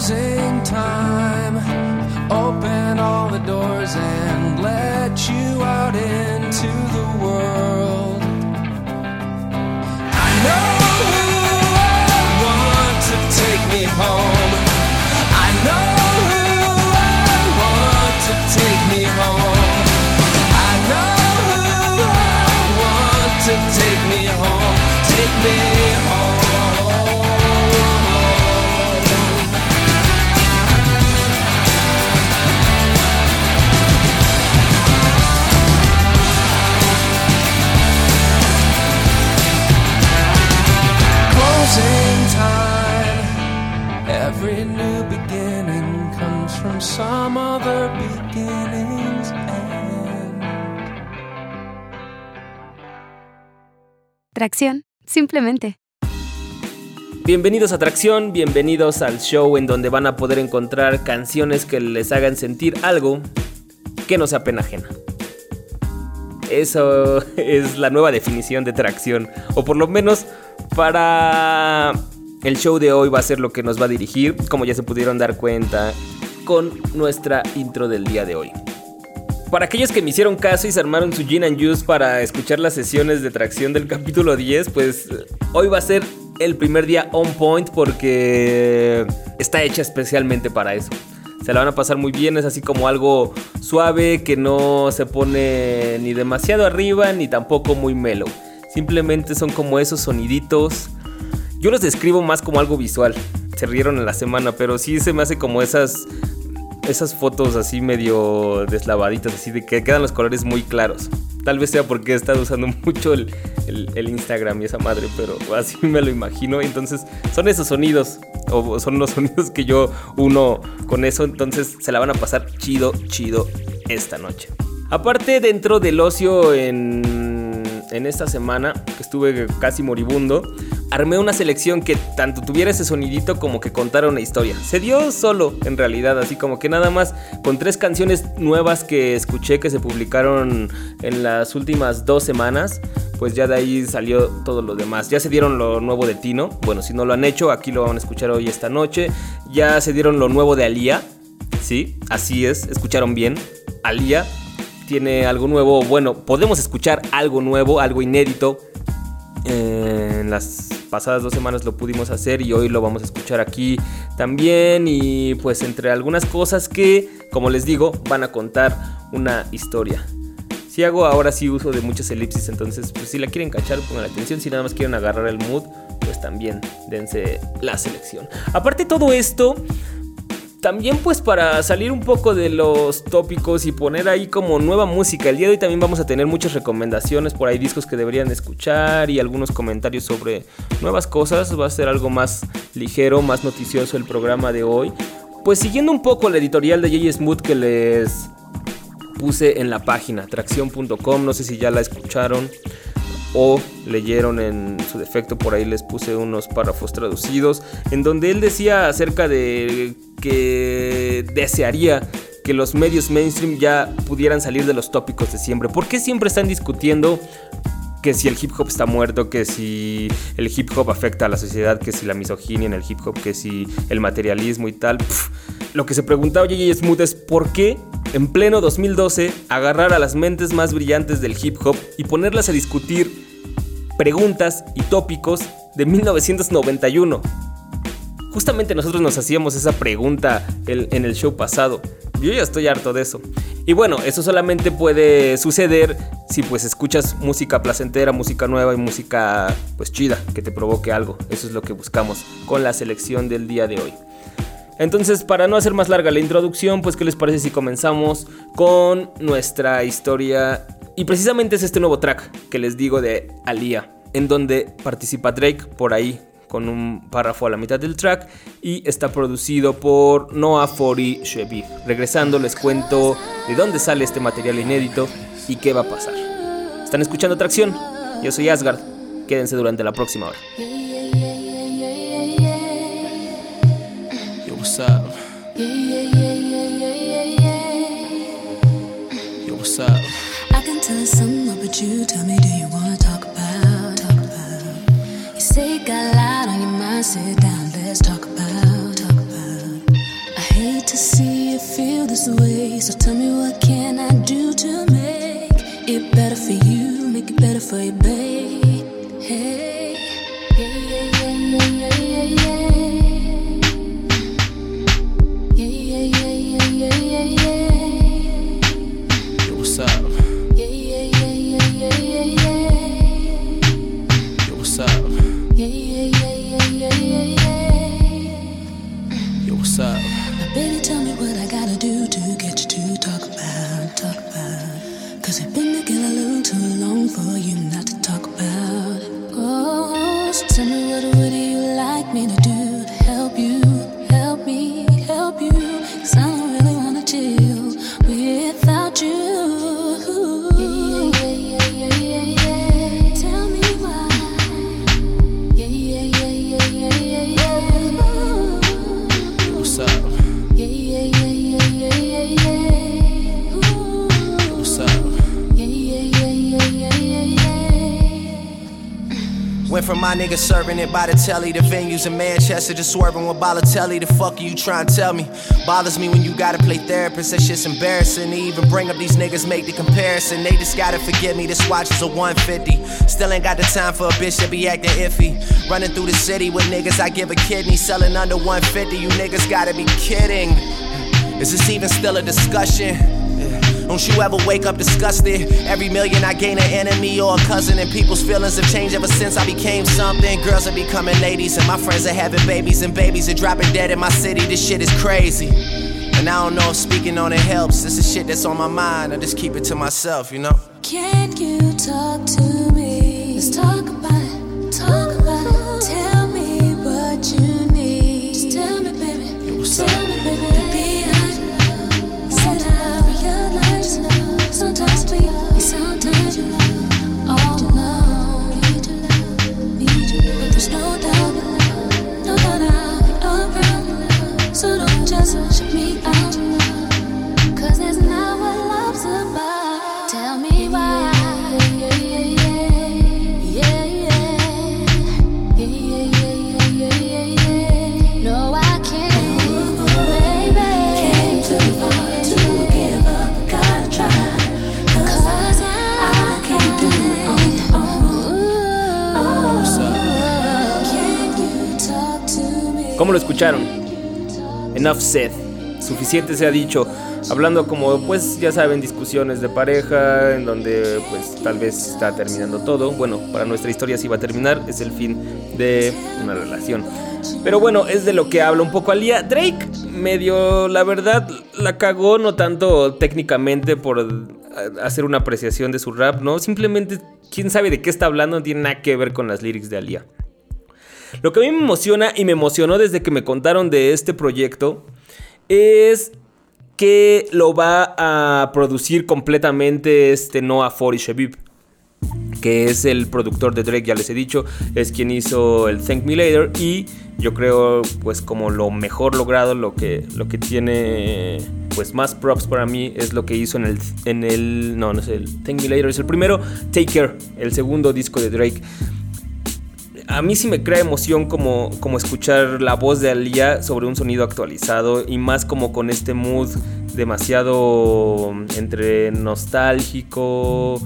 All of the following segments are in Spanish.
Closing time. Open all the doors and let you out into the world. I know I want to take me home. Closing time. Every new beginning comes from some other beginning's end. Tracción, simplemente. Bienvenidos a Tracción, bienvenidos al show en donde van a poder encontrar canciones que les hagan sentir algo que no sea pena ajena. Eso es la nueva definición de tracción, o por lo menos para el show de hoy va a ser lo que nos va a dirigir, como ya se pudieron dar cuenta con nuestra intro del día de hoy. Para aquellos que me hicieron caso y se armaron su gin and juice para escuchar las sesiones de tracción del capítulo 10, pues hoy va a ser el primer día on point porque está hecha especialmente para eso. Se la van a pasar muy bien, es así como algo suave que no se pone ni demasiado arriba ni tampoco muy mellow. Simplemente son como esos soniditos. Yo los describo más como algo visual. Se rieron en la semana, pero sí se me hace como esas esas fotos así medio deslavaditas, así de que quedan los colores muy claros. Tal vez sea porque he estado usando mucho el, el- el Instagram y esa madre, pero así me lo imagino. Entonces son esos sonidos, o son los sonidos que yo uno con eso. Entonces se la van a pasar chido, chido esta noche. Aparte, dentro del ocio en, en esta semana, que estuve casi moribundo, armé una selección que tanto tuviera ese sonidito como que contara una historia. Se dio solo, en realidad, así como que nada más con tres canciones nuevas que escuché que se publicaron en las últimas dos semanas. Pues ya de ahí salió todo lo demás. Ya se dieron lo nuevo de Tino. Bueno, si no lo han hecho, aquí lo van a escuchar hoy esta noche. Ya se dieron lo nuevo de Alía. Sí, así es, escucharon bien. Alía tiene algo nuevo. Bueno, podemos escuchar algo nuevo, algo inédito. Eh, en las pasadas dos semanas lo pudimos hacer y hoy lo vamos a escuchar aquí también. Y pues entre algunas cosas que, como les digo, van a contar una historia. Si hago ahora sí uso de muchas elipsis, entonces pues si la quieren cachar, pongan atención. Si nada más quieren agarrar el mood, pues también dense la selección. Aparte de todo esto, también pues para salir un poco de los tópicos y poner ahí como nueva música. El día de hoy también vamos a tener muchas recomendaciones por ahí, discos que deberían escuchar y algunos comentarios sobre nuevas cosas. Va a ser algo más ligero, más noticioso el programa de hoy. Pues siguiendo un poco la editorial de J. Smooth que les puse en la página tracción.com, no sé si ya la escucharon o leyeron en su defecto, por ahí les puse unos párrafos traducidos, en donde él decía acerca de que desearía que los medios mainstream ya pudieran salir de los tópicos de siempre. ¿Por qué siempre están discutiendo que si el hip hop está muerto, que si el hip hop afecta a la sociedad, que si la misoginia en el hip hop, que si el materialismo y tal? Lo que se preguntaba J.J. Smooth es por qué en pleno 2012 agarrar a las mentes más brillantes del hip hop y ponerlas a discutir preguntas y tópicos de 1991. Justamente nosotros nos hacíamos esa pregunta en el show pasado. Yo ya estoy harto de eso. Y bueno, eso solamente puede suceder si pues escuchas música placentera, música nueva y música pues chida, que te provoque algo. Eso es lo que buscamos con la selección del día de hoy. Entonces, para no hacer más larga la introducción, pues, ¿qué les parece si comenzamos con nuestra historia? Y precisamente es este nuevo track que les digo de Alia, en donde participa Drake por ahí con un párrafo a la mitad del track y está producido por Noah Fori Shebi. Regresando les cuento de dónde sale este material inédito y qué va a pasar. ¿Están escuchando Tracción? Yo soy Asgard. Quédense durante la próxima hora. Yo, what's up? Yo, what's up? I can tell about you. Tell me, sit down, let's talk about, talk about. I hate to see you feel this way, so tell me what can I do to make it better for you, make it better for you, baby. Went from my niggas serving it by the telly to venues in Manchester just swerving with Balotelli. The fuck are you trying to tell me? Bothers me when you gotta play therapist. That shit's embarrassing to even bring up these niggas, make the comparison. They just gotta forgive me. This watch is a 150. Still ain't got the time for a bitch that be acting iffy. Running through the city with niggas, I give a kidney. Selling under 150. You niggas gotta be kidding. Is this even still a discussion? Don't you ever wake up disgusted? Every million I gain an enemy or a cousin, and people's feelings have changed ever since I became something. Girls are becoming ladies, and my friends are having babies, and babies are dropping dead in my city. This shit is crazy. And I don't know if speaking on it helps. This is shit that's on my mind. I just keep it to myself, you know? Can you talk to me? Let's talk about it. Talk about it. Tell me what you ¿Cómo lo escucharon? Enough said. Suficiente se ha dicho. Hablando como, pues ya saben, discusiones de pareja, en donde pues tal vez está terminando todo. Bueno, para nuestra historia sí va a terminar, es el fin de una relación. Pero bueno, es de lo que habla un poco Alía. Drake medio, la verdad, la cagó no tanto técnicamente por hacer una apreciación de su rap, ¿no? Simplemente, quién sabe de qué está hablando, no tiene nada que ver con las lyrics de Alía. Lo que a mí me emociona y me emocionó desde que me contaron de este proyecto es que lo va a producir completamente este Noah Fori Shabib, que es el productor de Drake, ya les he dicho, es quien hizo el Thank Me Later y yo creo pues como lo mejor logrado, lo que, lo que tiene pues más props para mí es lo que hizo en el, en el, no, no es el Thank Me Later, es el primero, Take Care, el segundo disco de Drake a mí sí me crea emoción como, como escuchar la voz de Alia sobre un sonido actualizado y más como con este mood demasiado entre nostálgico,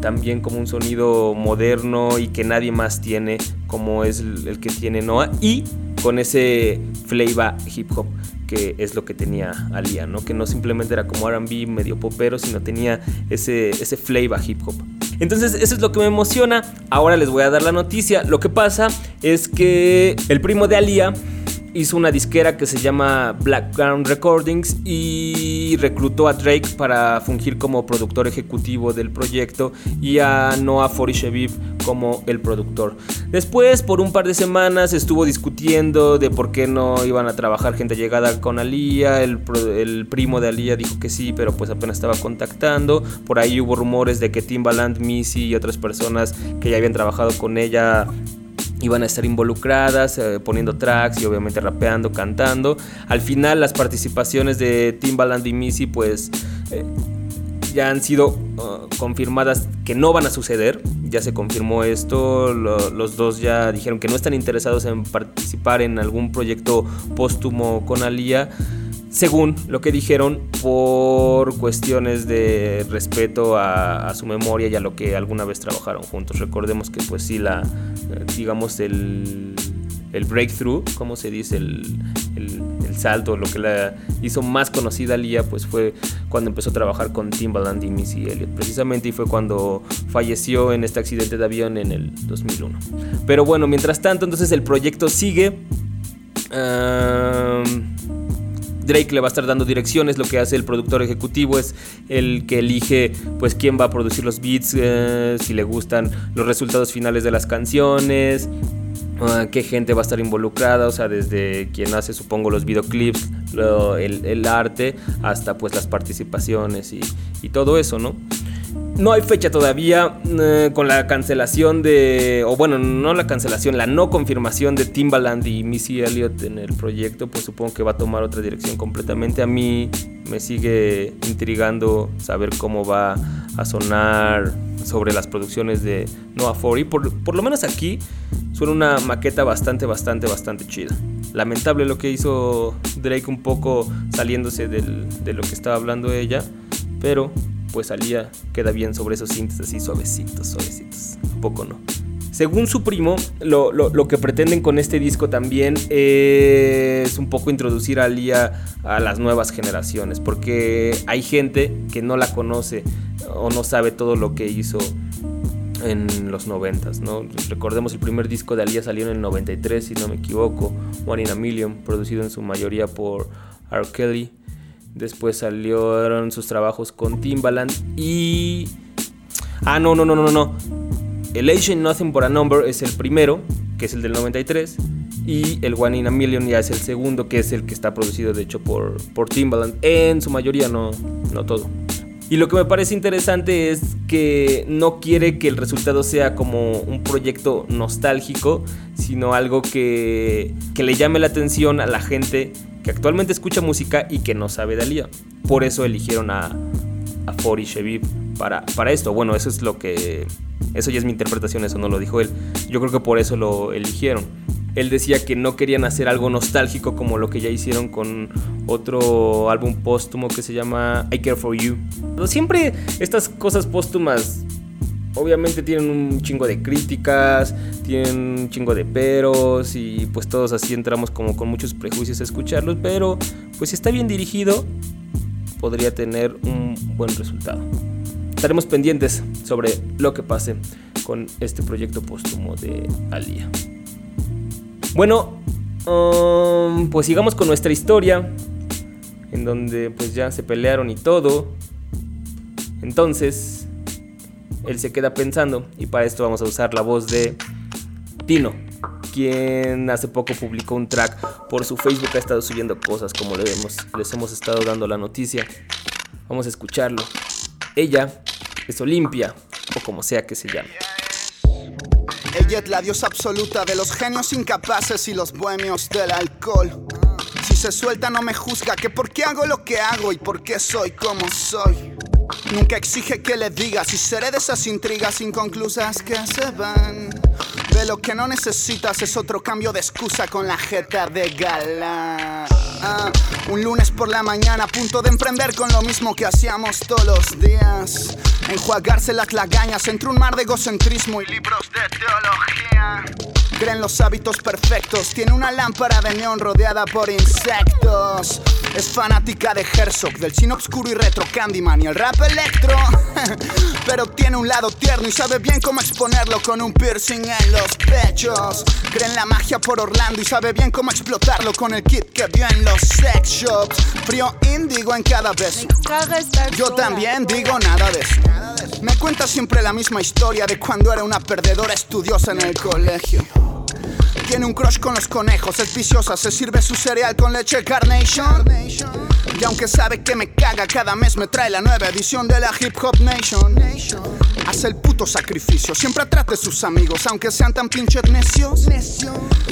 también como un sonido moderno y que nadie más tiene como es el, que tiene Noah y con ese flavor hip hop que es lo que tenía Alia, ¿no? Que no simplemente era como R&B medio popero, sino tenía ese, ese flavor hip hop. Entonces eso es lo que me emociona. Ahora les voy a dar la noticia. Lo que pasa es que el primo de Alia hizo una disquera que se llama Blackground Recordings y reclutó a Drake para fungir como productor ejecutivo del proyecto y a Noah Forisheviv como el productor. Después, por un par de semanas, estuvo discutiendo de por qué no iban a trabajar gente llegada con Alia. El, primo de Alia dijo que sí, pero pues apenas estaba contactando. Por ahí hubo rumores de que Timbaland, Missy y otras personas que ya habían trabajado con ella iban a estar involucradas, eh, poniendo tracks y obviamente rapeando, cantando. Al final las participaciones de Timbaland y Missy pues eh, ya han sido uh, confirmadas que no van a suceder. Ya se confirmó esto, lo- los dos ya dijeron que no están interesados en participar en algún proyecto póstumo con Alia. Según lo que dijeron, por cuestiones de respeto a, su memoria y a lo que alguna vez trabajaron juntos. Recordemos que pues sí, la, digamos, el, el breakthrough, ¿cómo se dice? El, el- salto, lo que la hizo más conocida a Lia, pues fue cuando empezó a trabajar con Timbaland y Missy Elliott, precisamente, y fue cuando falleció en este accidente de avión en el 2001. Pero bueno, mientras tanto, entonces el proyecto sigue. Drake le va a estar dando direcciones, lo que hace el productor ejecutivo es el que elige pues quién va a producir los beats, eh, si le gustan los resultados finales de las canciones, ah, qué gente va a estar involucrada, o sea, desde quien hace supongo los videoclips, el, arte, hasta pues las participaciones y todo eso, ¿no? No hay fecha todavía eh, con la cancelación de, o bueno, no la cancelación, la no confirmación de Timbaland y Missy Elliott en el proyecto, pues supongo que va a tomar otra dirección completamente. A mí me sigue intrigando saber cómo va a sonar sobre las producciones de Noah Fori. Por, por lo menos aquí suena una maqueta bastante, bastante, bastante chida. Lamentable lo que hizo Drake un poco saliéndose de lo que estaba hablando ella, pero pues salía, queda bien sobre esos sintes así suavecitos, suavecitos. Un poco no. Según su primo, lo, lo- lo que pretenden con este disco también es un poco introducir a Lía a las nuevas generaciones, porque hay gente que no la conoce o no sabe todo lo que hizo en los 90, ¿no? Recordemos el primer disco de Alia salió en el 93, si no me equivoco, One in a Million, producido en su mayoría por R. Kelly. Después salieron sus trabajos con Timbaland y... Ah, no, no, no, no, no. El Asian Nothing But a Number es el primero, que es el del 93. Y el One in a Million ya es el segundo, que es el que está producido de hecho por, por Timbaland. En su mayoría, no, no todo. Y lo que me parece interesante es que no quiere que el resultado sea como un proyecto nostálgico, sino algo que, que le llame la atención a la gente que actualmente escucha música y que no sabe de Alia. Por eso eligieron a, a Fori Shevib para, para esto. Bueno, eso es lo que... Eso ya es mi interpretación, eso no lo dijo él. Yo creo que por eso lo eligieron. Él decía que no querían hacer algo nostálgico como lo que ya hicieron con otro álbum póstumo que se llama I Care For You. Siempre estas cosas póstumas obviamente tienen un chingo de críticas, tienen un chingo de peros y pues todos así entramos como con muchos prejuicios a escucharlos, pero pues si está bien dirigido podría tener un buen resultado. Estaremos pendientes sobre lo que pase con este proyecto póstumo de Alia. Bueno, um, pues sigamos con nuestra historia, en donde pues ya se pelearon y todo. Entonces, él se queda pensando y para esto vamos a usar la voz de Tino, quien hace poco publicó un track por su Facebook, ha estado subiendo cosas como le les hemos estado dando la noticia. Vamos a escucharlo. Ella es Olimpia, o como sea que se llame. Ella es la diosa absoluta de los genios incapaces y los bohemios del alcohol. Si se suelta no me juzga que por qué hago lo que hago y por qué soy como soy. Nunca exige que le diga si seré de esas intrigas inconclusas que se van. De lo que no necesitas es otro cambio de excusa con la jeta de gala. Ah, un lunes por la mañana a punto de emprender con lo mismo que hacíamos todos los días. Enjuagarse las lagañas entre un mar de egocentrismo y libros de teología. Creen los hábitos perfectos, tiene una lámpara de neón rodeada por insectos. Es fanática de Herzog, del cine obscuro y retro Candyman y el rap electro. Pero tiene un lado tierno y sabe bien cómo exponerlo con un piercing en los pechos. Cree en la magia por Orlando y sabe bien cómo explotarlo con el kit que vio en los sex shops. Frío índigo en cada beso. Yo también digo nada de eso. Me cuenta siempre la misma historia de cuando era una perdedora estudiosa en el colegio. Tiene un crush con los conejos, es viciosa, se sirve su cereal con leche Carnation. Y aunque sabe que me caga, cada mes me trae la nueva edición de la Hip Hop Nation. Hace el puto sacrificio, siempre atrás sus amigos, aunque sean tan pinches necios.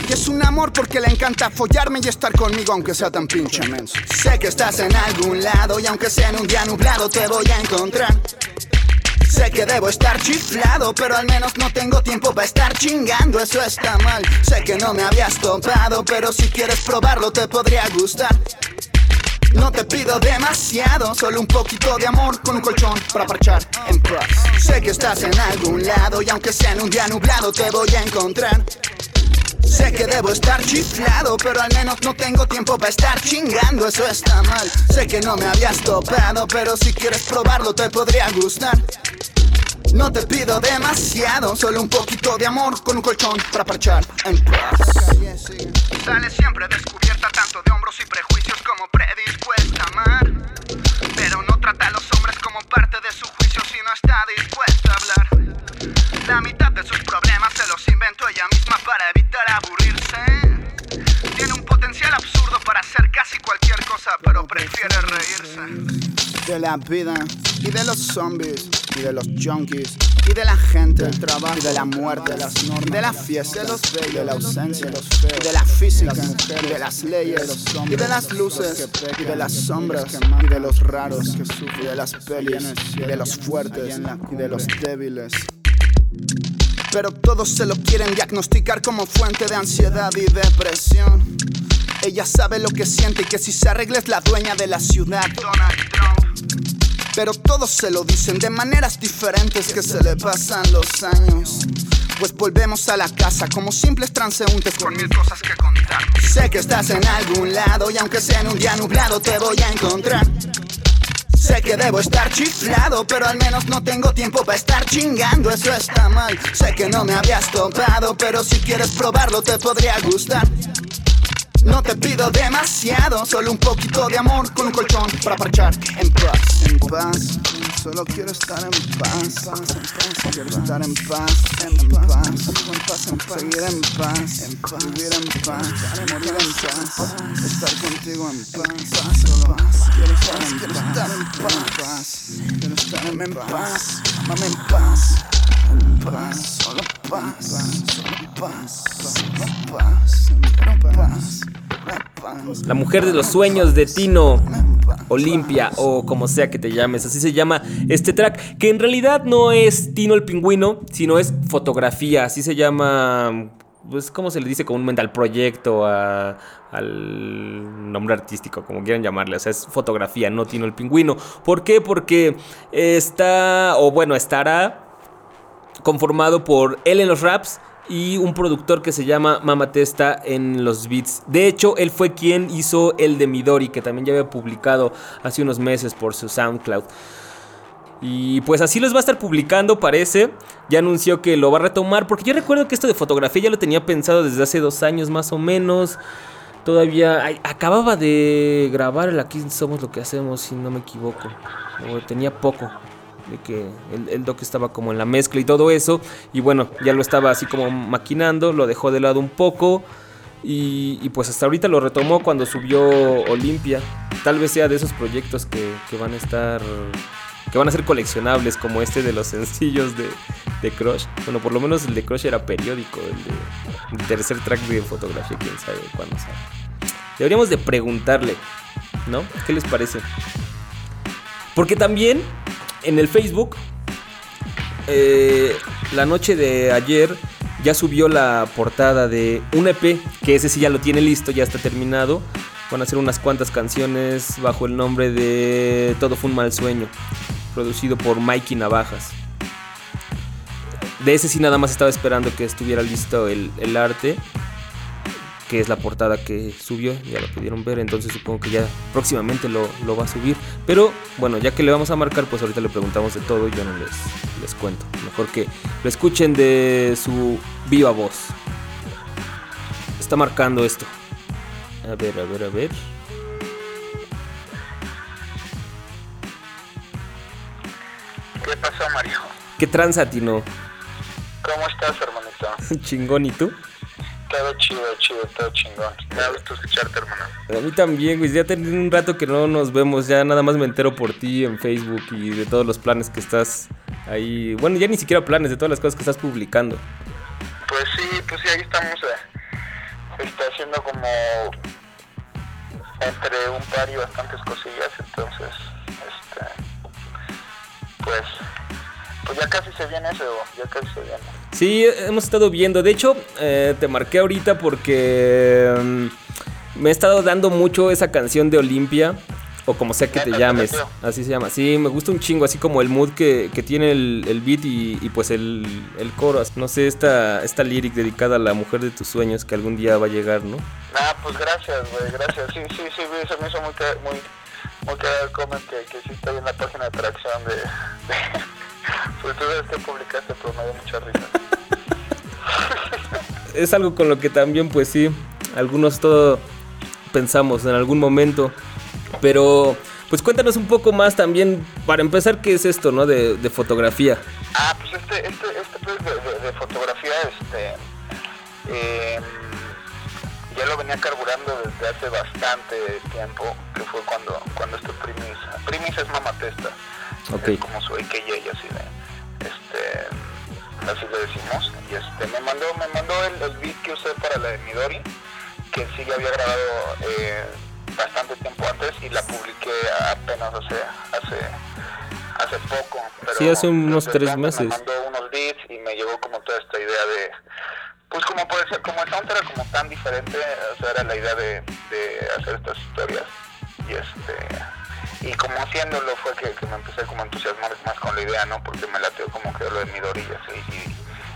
Y es un amor porque le encanta follarme y estar conmigo, aunque sea tan pinche menso. Sé que estás en algún lado y aunque sea en un día nublado, te voy a encontrar. Sé que debo estar chiflado, pero al menos no tengo tiempo para estar chingando, eso está mal. Sé que no me habías topado, pero si quieres probarlo te podría gustar. No te pido demasiado, solo un poquito de amor con un colchón para parchar en paz. Sé que estás en algún lado y aunque sea en un día nublado te voy a encontrar. Sé que debo estar chiflado, pero al menos no tengo tiempo para estar chingando, eso está mal. Sé que no me habías topado, pero si quieres probarlo te podría gustar. No te pido demasiado, solo un poquito de amor con un colchón para parchar en paz. Sale siempre descubierta tanto de hombros y prejuicios como predispuesta a amar. Pero no trata a los hombres como parte de su juicio si no está dispuesta a hablar. La mitad de sus problemas hacer casi cualquier cosa, pero prefiere reírse. De la vida y de los zombies y de los junkies y de la gente, del trabajo, y de la muerte, de las normas, y de la fiesta, de, los bellos, de la ausencia, de los feos, y de la física, y de las leyes, y de las luces, y de las sombras, y de los raros, y de las pelis, y de los fuertes, y de los débiles. Pero todos se lo quieren diagnosticar como fuente de ansiedad y depresión. Ella sabe lo que siente y que si se arregla es la dueña de la ciudad. Donald Trump. Pero todos se lo dicen de maneras diferentes que se le pasan los años. Pues volvemos a la casa como simples transeúntes con mil cosas que contar. Sé que estás en algún lado y aunque sea en un día nublado te voy a encontrar. Sé que debo estar chiflado, pero al menos no tengo tiempo para estar chingando, eso está mal. Sé que no me habías topado, pero si quieres probarlo te podría gustar. No te pido demasiado, solo un poquito de amor con un colchón para parchar en paz. En paz, solo quiero estar en paz. Quiero estar en paz, en paz, en paz, en paz. Seguir en paz, en paz, vivir en paz, morir en paz, estar contigo en paz. Solo quiero estar en paz, quiero estar en paz, amame en paz. En paz, La mujer de los sueños de Tino Olimpia o como sea que te llames, así se llama este track, que en realidad no es Tino el pingüino, sino es fotografía, así se llama, pues como se le dice comúnmente al proyecto, al nombre artístico, como quieran llamarle, o sea, es fotografía, no Tino el pingüino. ¿Por qué? Porque está, o bueno, estará conformado por él en los raps y un productor que se llama Mama Testa en los beats. De hecho, él fue quien hizo el de Midori, que también ya había publicado hace unos meses por su SoundCloud. Y pues así los va a estar publicando, parece. Ya anunció que lo va a retomar, porque yo recuerdo que esto de fotografía ya lo tenía pensado desde hace dos años más o menos. Todavía acababa de grabar el Aquí Somos Lo que Hacemos, si no me equivoco. O tenía poco de que el, el doc estaba como en la mezcla y todo eso. Y bueno, ya lo estaba así como maquinando, lo dejó de lado un poco. Y, y pues hasta ahorita lo retomó cuando subió Olimpia. Tal vez sea de esos proyectos que, que van a estar. que van a ser coleccionables, como este de los sencillos de, de Crush. Bueno, por lo menos el de Crush era periódico, el de el tercer track de fotografía, quién sabe cuándo sale. Deberíamos de preguntarle, ¿no? ¿Qué les parece? Porque también en el Facebook, eh, la noche de ayer ya subió la portada de un EP, que ese sí ya lo tiene listo, ya está terminado. Van a hacer unas cuantas canciones bajo el nombre de Todo fue un mal sueño, producido por Mikey Navajas. De ese sí nada más estaba esperando que estuviera listo el, el arte, que es la portada que subió, ya lo pudieron ver, entonces supongo que ya próximamente lo, lo va a subir. Pero bueno, ya que le vamos a marcar, pues ahorita le preguntamos de todo y yo no les, les cuento. Mejor que lo escuchen de su viva voz. Está marcando esto. A ver, a ver, a ver. ¿Qué pasó, Mario? ¿Qué tranza, Tino? ¿Cómo estás, hermanito? Chingón, ¿y tú? Todo chido, chido, todo chingón. Me da gusto escucharte, hermano. A mí también, güey. Ya tenía un rato que no nos vemos. Ya nada más me entero por ti en Facebook y de todos los planes que estás ahí. Bueno, ya ni siquiera planes, de todas las cosas que estás publicando. Pues sí, pues sí, ahí estamos eh, este, haciendo como entre un par y bastantes cosillas, entonces, este, pues, pues ya casi se viene eso, ya casi se viene. Sí, hemos estado viendo. De hecho, eh, te marqué ahorita porque mm, me he estado dando mucho esa canción de Olimpia. O como sea que te llames. Así se llama. Sí, me gusta un chingo, así como el mood que, que tiene el, el beat y, y pues el, el coro. No sé, esta, esta lyric dedicada a la mujer de tus sueños que algún día va a llegar, ¿no? Ah, pues gracias, güey, gracias. Sí, sí, sí, se me hizo muy, muy, muy el comment que, que sí está ahí en la página de atracción de... de pues tú sabes que publicaste, pero me dio mucha risa. es algo con lo que también, pues sí, algunos todo pensamos en algún momento. Pero, pues cuéntanos un poco más también, para empezar, ¿qué es esto, no? De, de fotografía. Ah, pues este, este, este pues de, de- de fotografía, este, em, ya lo venía carburando desde hace bastante tiempo, que fue cuando, cuando este Primis, Primis es Mama Testa, Ok. es como su AKJ y así de, este, así le decimos, y este, me mandó, me mandó el, el beat que usé para la de Midori, que sí ya había grabado eh, bastante tiempo antes y la publiqué apenas hace, hace, hace poco. Pero Sí, hace unos tres meses. Me mandó unos beats y me llegó como toda esta idea de, pues como puede ser, como el sound era como tan diferente, o sea, era la idea de, de hacer estas historias y este y como haciéndolo fue que, que me empecé como a entusiasmar más con la idea, ¿no? Porque me lateó como que lo de Midori y así,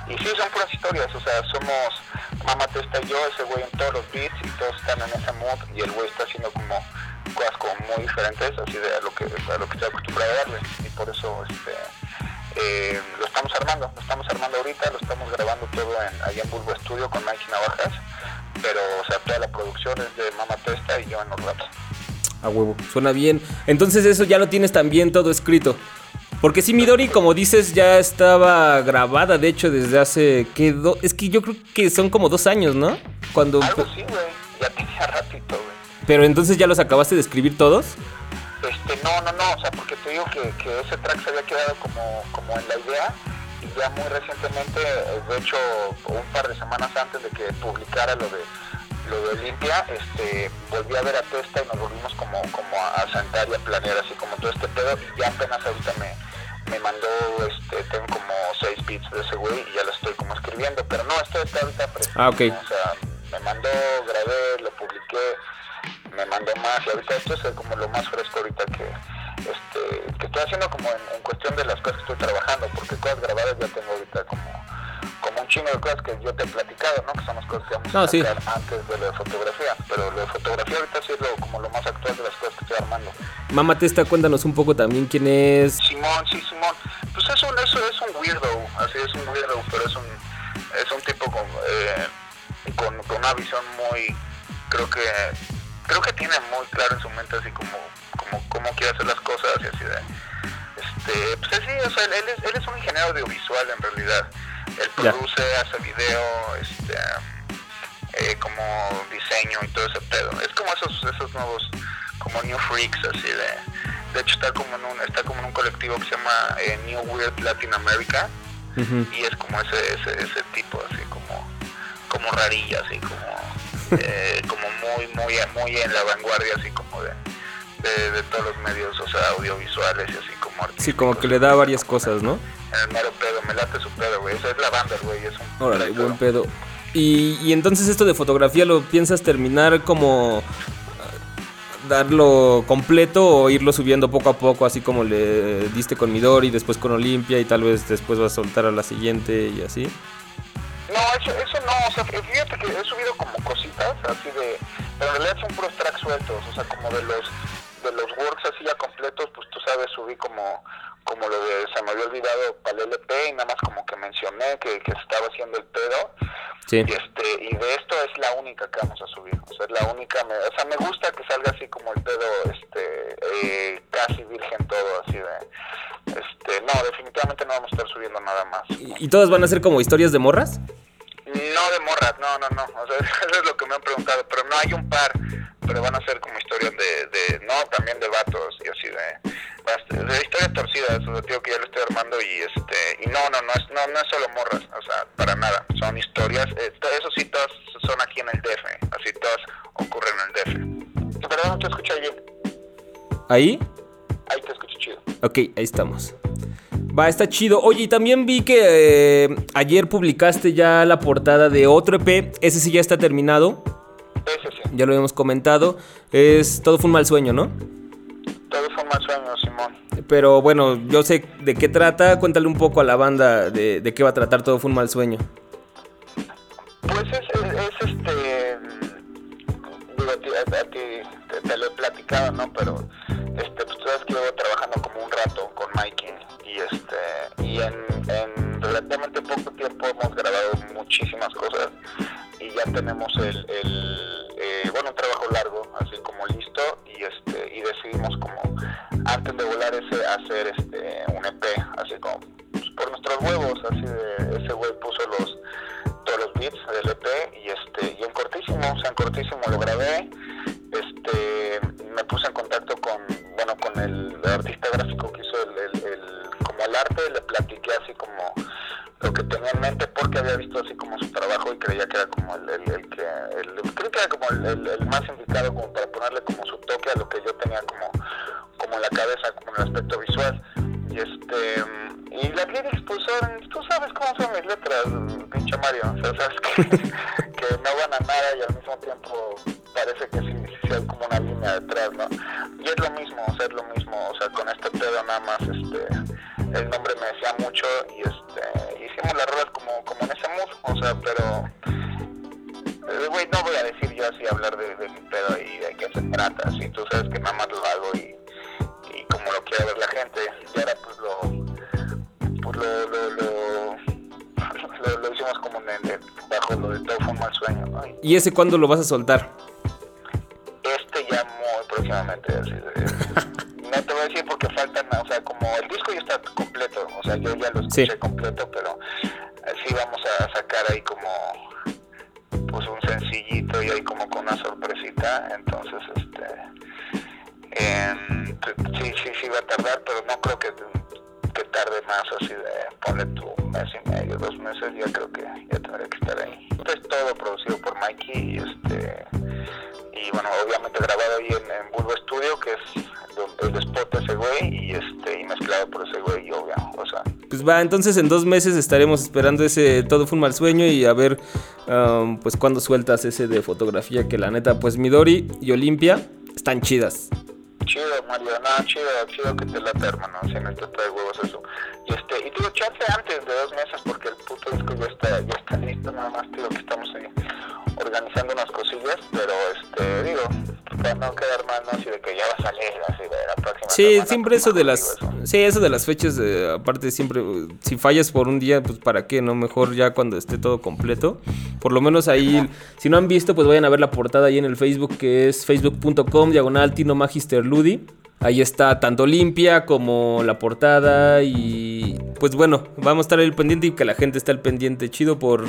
y, y sí, son puras historias, o sea, somos Mama Testa y yo, ese güey en todos los beats y todos están en ese mood y el güey está haciendo como cosas como muy diferentes, así de a lo que, a lo que estoy acostumbrado a darle y por eso este eh, lo estamos armando, lo estamos armando ahorita, lo estamos grabando todo en, allá en Bulbo Studio con Mikey Navajas, pero o sea, toda la producción es de Mama Testa y yo en los ratos. A huevo, suena bien. Entonces eso ya lo tienes también todo escrito. Porque sí, Midori, como dices, ya estaba grabada, de hecho, desde hace... ¿qué? Do- es que yo creo que son como dos años, ¿no? Cuando... Algo así, güey, ya tenía ratito, güey. Pero entonces ya los acabaste de escribir todos. Este, no, no, no, o sea, porque te digo que, que ese track se había quedado como, como en la idea y ya muy recientemente, eh, de hecho, un par de semanas antes de que publicara lo de lo de Olimpia, este, volví a ver a Testa y nos volvimos como, como a, sentar y a planear así como todo este pedo y ya apenas ahorita me, me mandó, este, tengo como seis beats de ese güey y ya lo estoy como escribiendo, pero no, esto está ahorita presente, Ah, ok. ¿no? o sea, me mandó, grabé, lo publiqué, me mandó más y ahorita esto es como lo más fresco ahorita que este que estoy haciendo como en, en cuestión de las cosas que estoy trabajando porque cosas grabadas ya tengo ahorita como como un chingo de cosas que yo te he platicado no que son las cosas que vamos No, a sí. antes de lo de fotografía pero lo de fotografía ahorita sí es lo, como lo más actual de las cosas que estoy armando Mamá Testa, cuéntanos un poco también quién es. Simón, sí, Simón. Pues es un, eso es un weirdo, así es un weirdo, pero es un, es un tipo con, eh, con, con una visión muy, creo que, creo que tiene muy claro en su mente así como, como, cómo quiere hacer las cosas y así de, este, pues así, o sea, él es, él es un ingeniero audiovisual en realidad. Él produce, hace video, este, eh, como diseño y todo ese pedo. Es como esos, esos nuevos, como New Freaks, así de, de hecho está como en un, está como en un colectivo que se llama eh, New Weird Latin America. Y es como ese, ese, ese tipo así como, como rarilla, así como, eh, como muy, muy, muy en la vanguardia, así como de, de, de todos los medios, o sea, audiovisuales y así como Sí, como que le da varias cosas, ¿no? El mero pedo, me late su pedo, güey. Esa es la banda, güey. Es un Órale, pedo. buen pedo. Y, y entonces esto de fotografía lo piensas terminar como ah, darlo completo o irlo subiendo poco a poco, así como le diste con Midori, después con Olimpia y tal vez después vas a soltar a la siguiente y así. No, eso, eso no, o sea, fíjate que he subido como cositas así de, pero en realidad son puros tracks sueltos, o sea, como de los de los works así ya completos, pues tú sabes, subí como como lo de, se me había olvidado para el LP y nada más como que mencioné que, que estaba haciendo el pedo Sí. y este y de esto es la única que vamos a subir, o sea, es la única, me, o sea, me gusta que salga así como el pedo, este, eh, casi virgen todo, así de, este, no, definitivamente no vamos a estar subiendo nada más. ¿Y, y todas van a ser como historias de morras? No de morras, no, no, no. O sea, eso es lo que me han preguntado. Pero no hay un par, pero van a ser como historias de, de no, también de vatos y así de, de historias torcidas. O sea, digo que ya lo estoy armando y este, y no, no, no es, no, no es solo morras, o sea, para nada. Son historias, eh, eso sí, todas son aquí en el DF, así todas ocurren en el DF. No te bien, ¿Ahí? ahí te escucho chido. Ok, ahí estamos. Va, está chido. Oye, y también vi que eh, ayer publicaste ya la portada de otro EP. Ese sí ya está terminado. Ese sí. Ya lo habíamos comentado. Es Todo fue un mal sueño, ¿no? Pero bueno, yo sé de qué trata. Cuéntale un poco a la banda de, de qué va a tratar Todo fue un mal sueño. Pues es, es, es, este. Digo, a ti, a- a ti te, te lo he platicado, ¿no? Pero muchísimas cosas. Y ya tenemos el. el eh, bueno, un trabajo largo, así como listo. Y este. Y decidimos como. Antes de volar ese, hacer este un EP, así como pues, por nuestros huevos, así de ese güey puso los todos los beats del EP y este y en cortísimo, o sea en cortísimo lo grabé, este me puse en contacto con bueno con el, artista gráfico que hizo el, el- el- como el arte, le platiqué así como lo que tenía en mente porque había visto así como su trabajo y creía que era como el, el- el que el, creo que era como el, el- el más indicado como para ponerle como su toque a lo que yo tenía como como en la cabeza, como en el aspecto visual. Y este y las lyrics pues son, tú sabes cómo son mis letras, pinche Mario, o sea, sabes que, que no van a nada y al mismo tiempo parece que sí, sí hay como una línea detrás, ¿no? Y es lo mismo, o sea, es lo mismo, o sea, con este pedo nada más, este, el nombre me decía mucho y este, hicimos las ruedas como, como en ese mood, o sea, pero eh, Güey, no voy a decir yo así, hablar de, de mi pedo y de qué se trata, así, tú sabes que nada más lo hago y, y como lo quiere ver la gente, y ahora pues lo, pues lo, lo, lo, lo, lo hicimos como en el- bajo lo de todo fue un mal sueño, ¿no? Y ¿Y ese cuándo lo vas a soltar? este ya muy próximamente, así de, no te voy a decir porque faltan, o sea, como el disco ya está completo, o sea, yo ya lo escuché Sí. completo, pero eh, sí vamos a sacar ahí como pues un sencillito y ahí como con una sorpresita, entonces este sí, sí, sí va a tardar, pero no creo que, que tarde más así de ponle tu mes y medio, dos meses, ya creo que ya tendría que estar ahí. Es todo producido por Mikey y este y bueno, obviamente grabado ahí en, en Bulbo Studio, que es donde el spot de ese güey, y este, y mezclado por ese güey, y obvio, o sea, Pues va, entonces en dos meses estaremos esperando ese Todo fue un mal sueño y a ver um, pues cuándo sueltas ese de fotografía que la neta pues Midori y Olimpia están chidas. chido, Mario, no, chido, chido que te lata, hermano, si no te trae huevos eso. Y este, y digo, chance antes de dos meses, porque el puto disco ya está, ya está listo, nada más, digo, que estamos ahí organizando unas cosillas, pero este, digo, para no quedar mal, ¿no? Así de que ya va a salir, así de la próxima Sí, semana, siempre pues, eso de las eso. sí, eso de las fechas eh, aparte siempre si fallas por un día, pues para qué, no mejor ya cuando esté todo completo. Por lo menos ahí si no han visto, pues vayan a ver la portada ahí en el Facebook que es facebook.com diagonal Tino Magister Ludi. Ahí está tanto limpia como la portada y pues bueno, vamos a estar ahí al pendiente y que la gente esté al pendiente. Chido por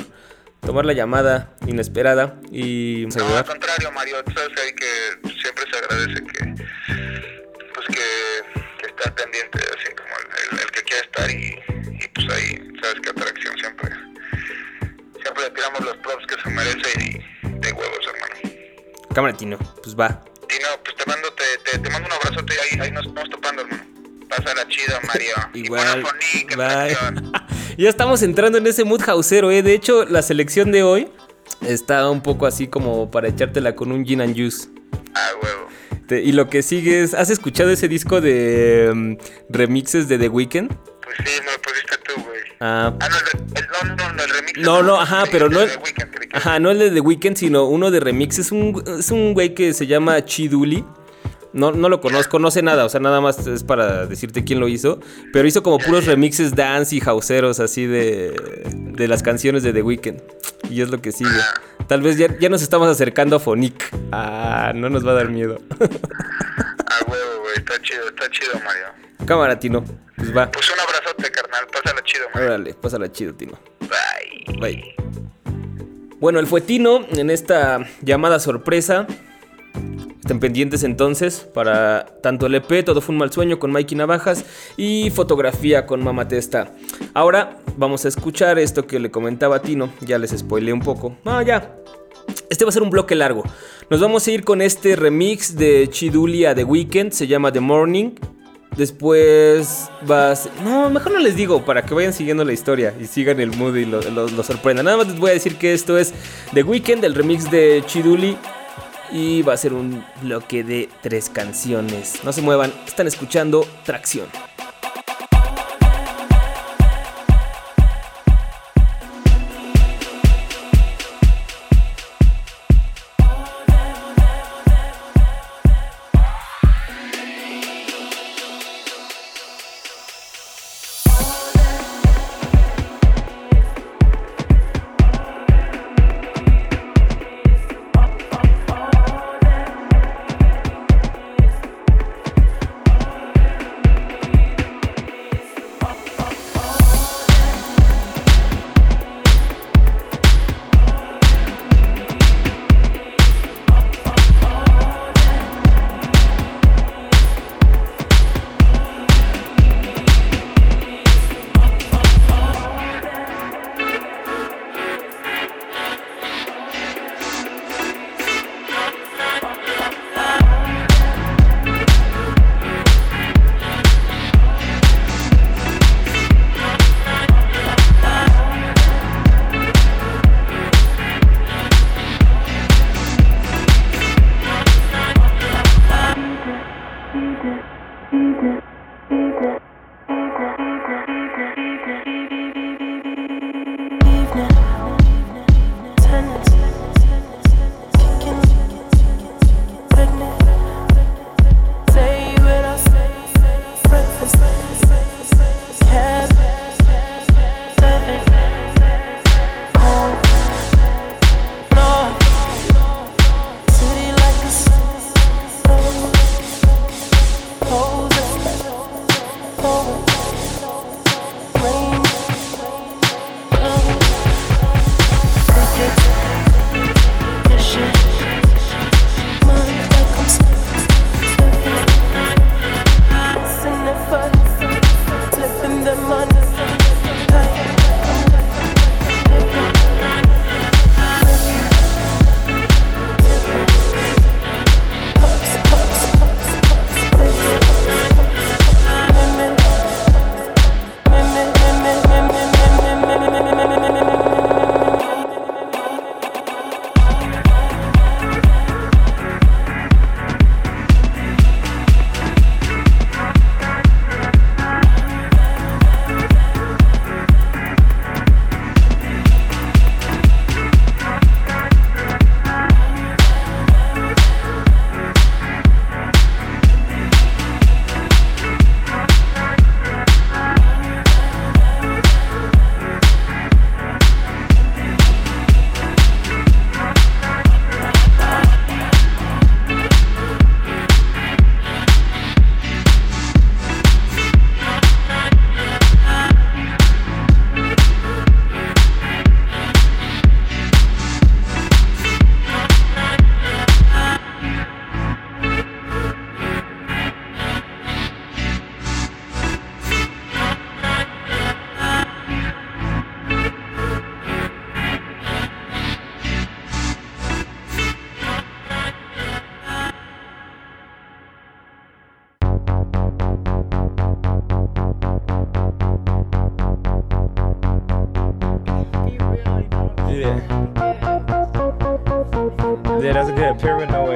tomar la llamada inesperada y No, al saludar. contrario, Mario, sabes ahí que siempre se agradece que, pues que, que está pendiente, así como el, el- el que quiere estar y, y pues ahí, sabes que atracción siempre, siempre le tiramos los props que se merece y de huevos, hermano. Cámara Tino, pues va. Tino, pues te mando, te, te, te mando un abrazote y ahí, ahí nos estamos topando, hermano. Pásala chido, Mario. Igual. Y Bye. ya estamos entrando en ese mood houseero, ¿eh? De hecho, la selección de hoy está un poco así como para echártela con un gin and juice. Ah, huevo. Te- y lo que sigue es, ¿has escuchado ese disco de mm, remixes de The Weeknd? Pues sí, me lo pusiste tú, güey. Ah, Ah, no, el, el- no, no, no, el remix. no, no, ajá, pero no de el, The Weeknd, ajá, no el de The Weeknd, sino uno de remixes. Es un, es un güey que se llama Chiduli. No, no lo conozco, no sé nada, o sea, nada más es para decirte quién lo hizo. Pero hizo como puros remixes dance y houseeros así de, de las canciones de The Weeknd. Y es lo que sigue. Tal vez ya, ya nos estamos acercando a Phonic. Ah, no nos va a dar miedo. Ah, huevo, güey, está chido, está chido, Mario. Cámara, Tino. Pues va. Pues un abrazote, carnal, pásala chido, Mario. Órale, pásala chido, Tino. Bye. Bye. Bueno, el fue Tino en esta llamada sorpresa. Estén pendientes entonces para tanto el EP, Todo fue un mal sueño con Mikey Navajas y fotografía con Mama Testa. Ahora vamos a escuchar esto que le comentaba a Tino. Ya les spoileé un poco. No, ya. Este va a ser un bloque largo. Nos vamos a ir con este remix de Chidulia The Weekend. Se llama The Morning. Después va a ser- No, mejor no les digo para que vayan siguiendo la historia y sigan el mood y lo, sorprendan. Nada más les voy a decir que esto es The Weekend, el remix de Chiduli. Y va a ser un bloque de tres canciones. No se muevan, están escuchando Tracción. Yeah,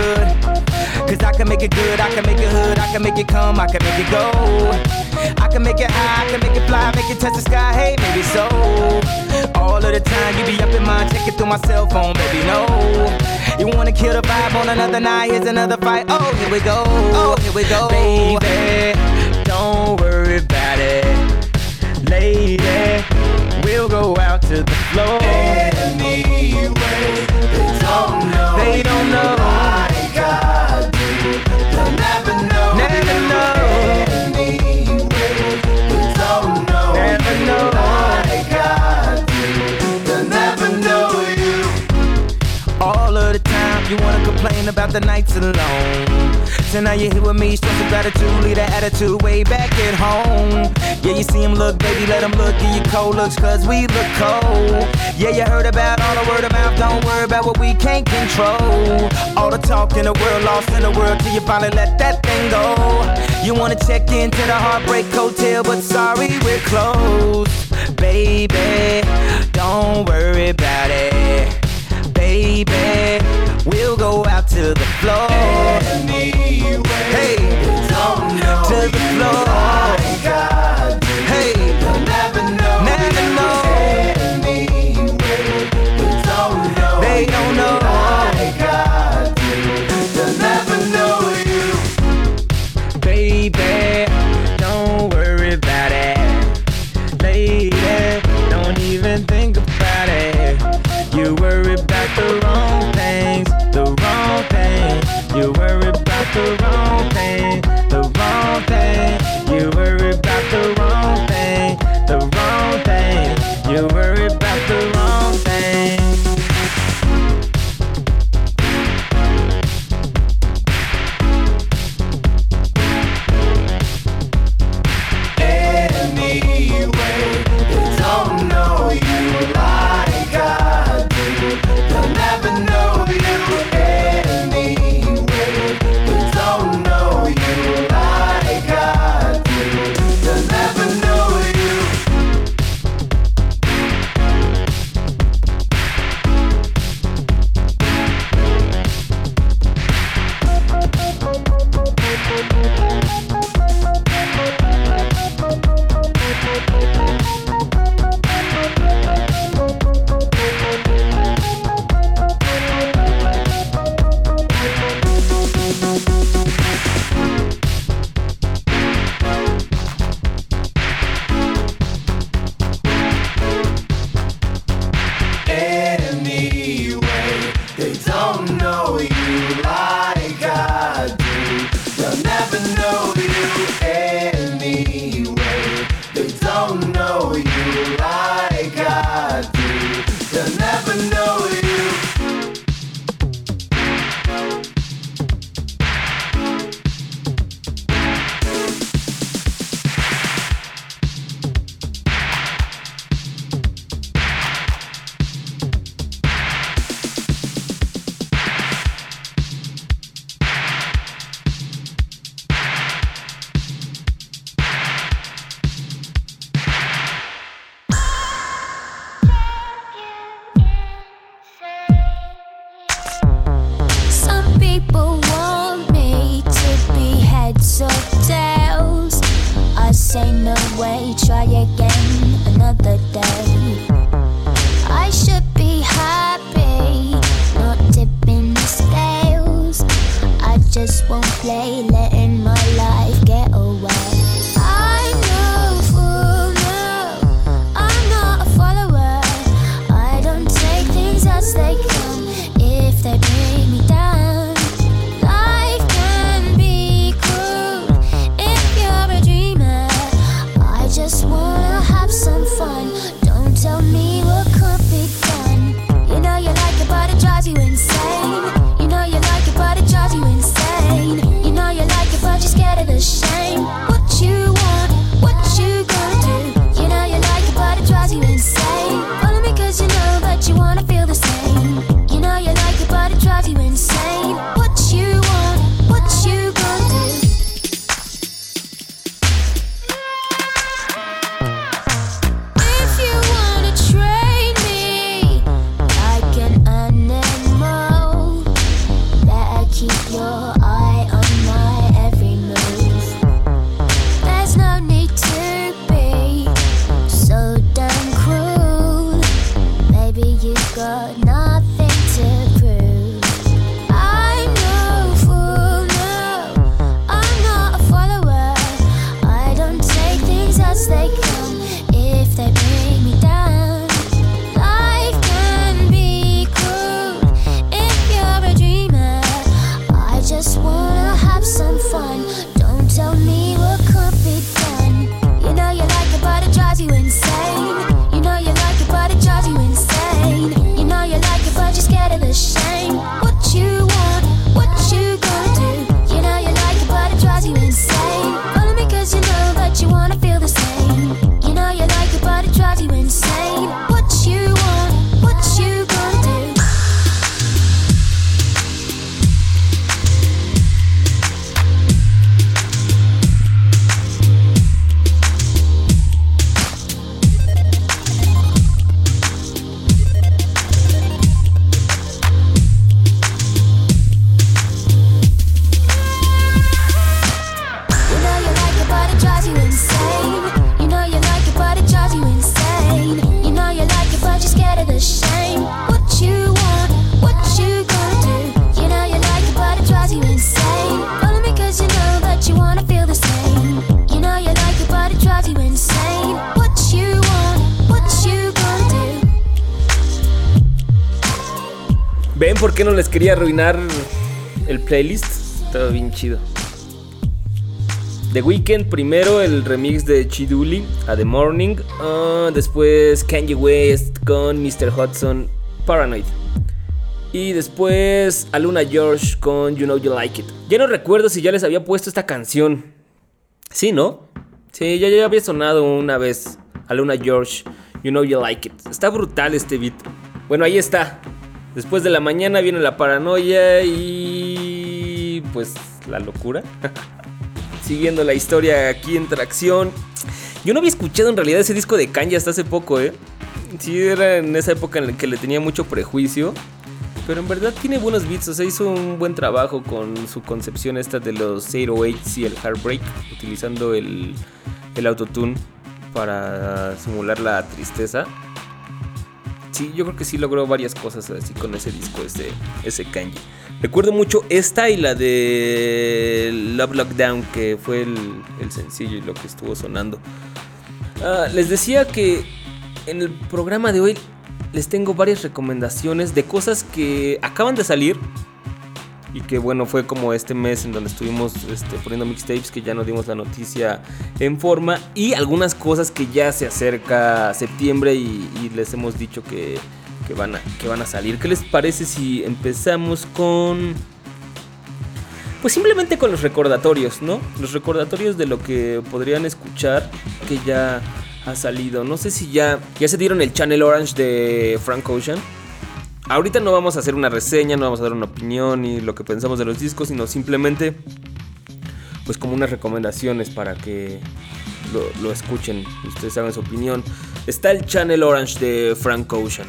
good. Cause I can make it good, I can make it hood, I can make it come, I can make it go. I can make it high, I can make it fly, make it touch the sky, hey, maybe so. All of the time you be up in mind, checking through my cell phone, baby, no. You wanna kill the vibe on another night, here's another fight. Oh, here we go, oh, here we go. Baby, don't worry about it. Lady, we'll go out to the floor. They the nights alone. So now you're here with me, stress of gratitude, leave that attitude way back at home. Yeah, you see him look, baby, let him look, give you cold looks, cause we look cold. Yeah, you heard about all the word of mouth, don't worry about what we can't control. All the talk in the world, lost in the world, till you finally let that thing go. You wanna check into the Heartbreak Hotel, but sorry, we're closed. Baby, don't worry about Primero el remix de Chiduli a The Morning. ah, después Kanye West con Mr. Hudson Paranoid. Y después Aluna George con You Know You Like It. Ya no recuerdo si ya les había puesto esta canción. Sí, ¿no? Sí, ya, ya había sonado una vez. Aluna George, You Know You Like It. Está brutal este beat. Bueno, ahí está. Después de la mañana viene la paranoia y... pues la locura. Siguiendo la historia aquí en tracción. Yo no había escuchado en realidad ese disco de Kanye hasta hace poco, ¿eh? Sí, era en esa época en la que le tenía mucho prejuicio. Pero en verdad tiene buenos beats, o sea, hizo un buen trabajo con su concepción esta de los 808s y el Heartbreak, utilizando el, el autotune para simular la tristeza. Sí, yo creo que sí logró varias cosas así con ese disco, ese, ese Kanye. Recuerdo mucho esta y la de Love Lockdown, que fue el, sencillo y lo que estuvo sonando. Ah, les decía que en el programa de hoy les tengo varias recomendaciones de cosas que acaban de salir y que bueno, fue como este mes en donde estuvimos este, poniendo mixtapes que ya nos dimos la noticia en forma y algunas cosas que ya se acerca septiembre y les hemos dicho que, que van a, que van a salir. ¿Qué les parece si empezamos con... Pues simplemente con los recordatorios, ¿no? Los recordatorios de lo que podrían escuchar que ya ha salido. No sé si ya, ya se dieron el Channel Orange de Frank Ocean. Ahorita no vamos a hacer una reseña, no vamos a dar una opinión ni lo que pensamos de los discos, sino simplemente pues como unas recomendaciones para que lo, lo escuchen y ustedes hagan su opinión. Está el Channel Orange de Frank Ocean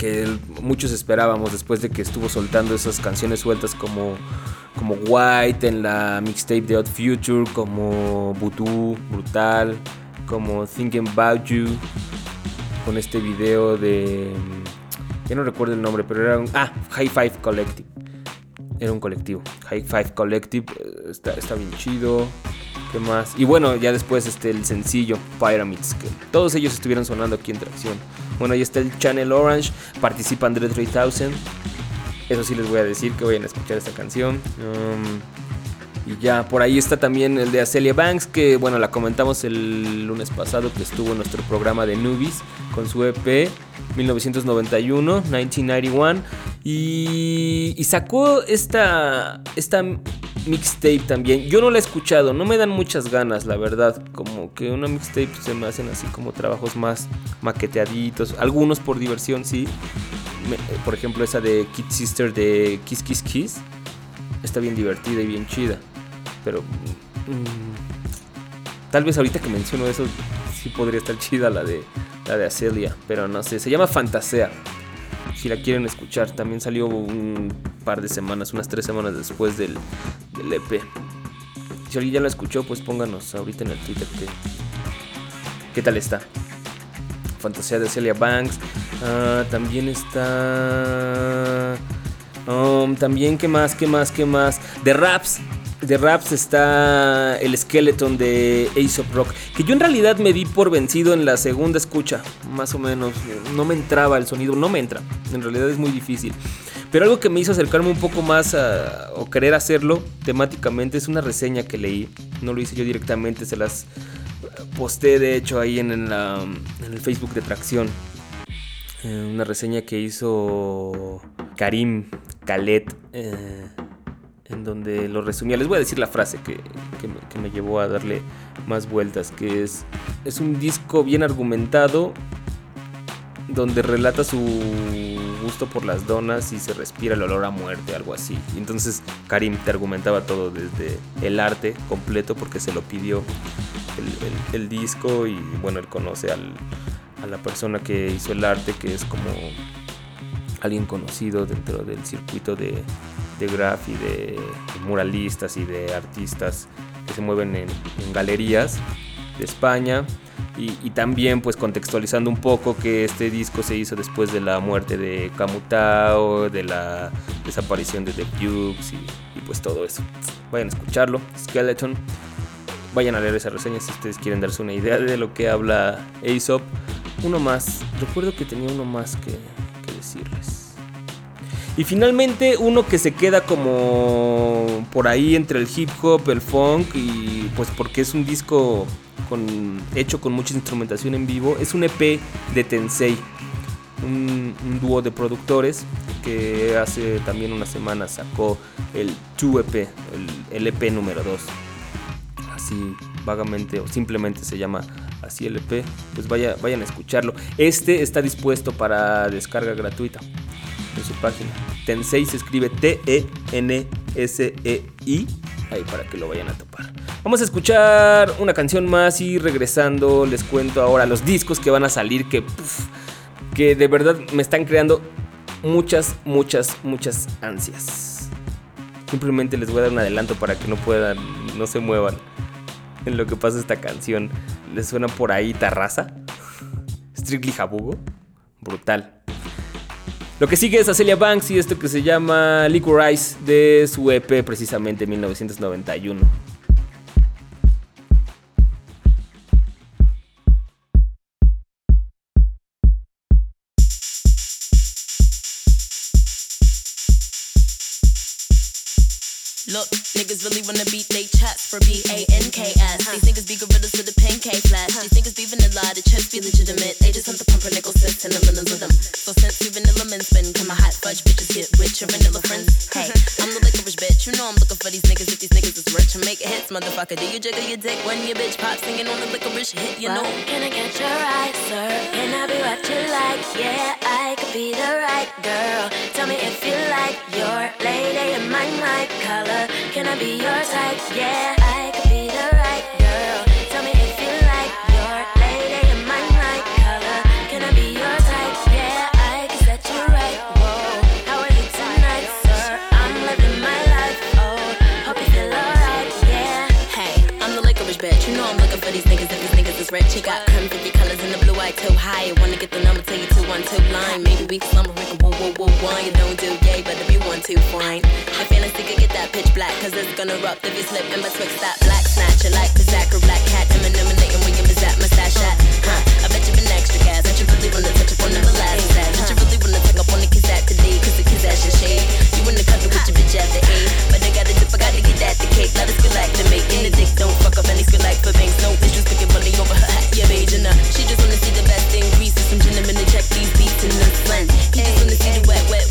que muchos esperábamos después de que estuvo soltando esas canciones sueltas como, como White en la mixtape de Odd Future, como Voodoo, Brutal, como Thinking About You, con este video de... Ya no recuerdo el nombre, pero era un... Ah, High Five Collective. Era un colectivo. High Five Collective. eh, Está, está bien chido. ¿Qué más? Y bueno, ya después este, el sencillo Pyramids. Que todos ellos estuvieron sonando aquí en Tracción. Bueno, ahí está el Channel Orange. Participa Andre 3000. Eso sí les voy a decir que vayan a escuchar esta canción. Um, y ya, por ahí está también el de Acelia Banks, que bueno, la comentamos el lunes pasado que estuvo en nuestro programa de Nubis con su EP 1991, 1991. Y, y sacó esta, esta mixtape también. Yo no la he escuchado, no me dan muchas ganas, la verdad. Como que una mixtape se me hacen así como trabajos más maqueteaditos. Algunos por diversión, sí. Me- por ejemplo, esa de Kid Sister de Kiss Kiss Kiss. Está bien divertida y bien chida. Pero... mm, tal vez ahorita que menciono eso, sí podría estar chida la de, la de Acelia. Pero no sé, se llama Fantasea. Si la quieren escuchar, también salió un par de semanas, unas tres semanas después del, EP. Si alguien ya la escuchó, pues pónganos ahorita en el Twitter que, qué tal está. Fantasía de Celia Banks. Ah, también está. Um, también, ¿qué más? ¿Qué más? ¿Qué más? De raps. De raps está el Skeleton de Ace of Rock. Que yo en realidad me di por vencido en la segunda escucha. Más o menos. No me entraba el sonido. No me entra. En realidad es muy difícil. Pero algo que me hizo acercarme un poco más a, o querer hacerlo temáticamente es una reseña que leí. No lo hice yo directamente, se las posté de hecho ahí en, en el Facebook de Tracción. Eh, una reseña que hizo Karim Khaled. eh, en donde lo resumía. Les voy a decir la frase que, que me, llevó a darle más vueltas. Que es, es un disco bien argumentado donde relata su gusto por las donas y se respira el olor a muerte, algo así. Y entonces Karim te argumentaba todo desde el arte completo porque se lo pidió el, el- el disco y bueno, él conoce al- a la persona que hizo el arte que es como alguien conocido dentro del circuito de, de graf y de muralistas y de artistas que se mueven en, en galerías de España y, y también pues contextualizando un poco que este disco se hizo después de la muerte de Camutao, de la desaparición de The Dukes y, y, pues todo eso. Vayan a escucharlo, Skeleton. Vayan a leer esa reseña si ustedes quieren darse una idea de lo que habla Aesop. Uno más, recuerdo que tenía uno más que, que decirles. Y finalmente uno que se queda como por ahí entre el hip hop, el funk y pues porque es un disco con, hecho con mucha instrumentación en vivo, es un EP de Tensei, un, dúo de productores que hace también una semana sacó el 2EP, el, el EP número 2. Así vagamente o simplemente se llama así el EP, pues vaya, vayan a escucharlo. Este está dispuesto para descarga gratuita en su página. Tensei se escribe T-E-N-S-E-I. Ahí para que lo vayan a topar. Vamos a escuchar una canción más y regresando les cuento ahora los discos que van a salir que, que de verdad me están creando muchas, muchas, muchas ansias. Simplemente les voy a dar un adelanto para que no puedan, no se muevan en lo que pasa esta canción. ¿Les suena por ahí Tarraza? Strictly Jabugo. Brutal. Lo que sigue es a Celia Banks y esto que se llama Liquorize de su EP precisamente 1991. Look, niggas really wanna beat they chest for B A N K S. These niggas be gorillas to the pancake flash. These niggas be vanilla, the chest be legitimate. They just want the pumpernickel sis and the vanilla them. So since we vanilla men fudge bitches get rich, your vanilla friends. Hey, I'm the licorice bitch. You know I'm looking for these niggas if these niggas is rich and make hits, motherfucker. Do you jiggle your dick when your bitch pop singing on the licorice hit? You know. Can I get your right, sir? Can I be what you like? Yeah, I could be the right girl. Tell me if you like your lady in my my color. Can I be your type? Yeah, I is rich. He got 50 colors in the blue eye too high. I wanna get the number, tell you two one two line. Maybe we can slumber, we can woo woo woo one. You don't do yay, but if you want to, fine. I fantasy could get that pitch black, cause it's gonna erupt if you slip in betwixt that black snatch. You like the Zach or black cat, Eminem and William is that mustache at? Huh? I bet you been extra gas. Bet you really wanna touch up on the last that. You really wanna take up on the kiss that today, cause the shade. You cuddle with your bitch. But I gotta I gotta get that the cake. In the dick. Don't fuck up any for banks. No over her hat. Yeah. She just wanna see the best thing. Grease some gentlemen to check these beats in the slang. He just wanna see the wet, wet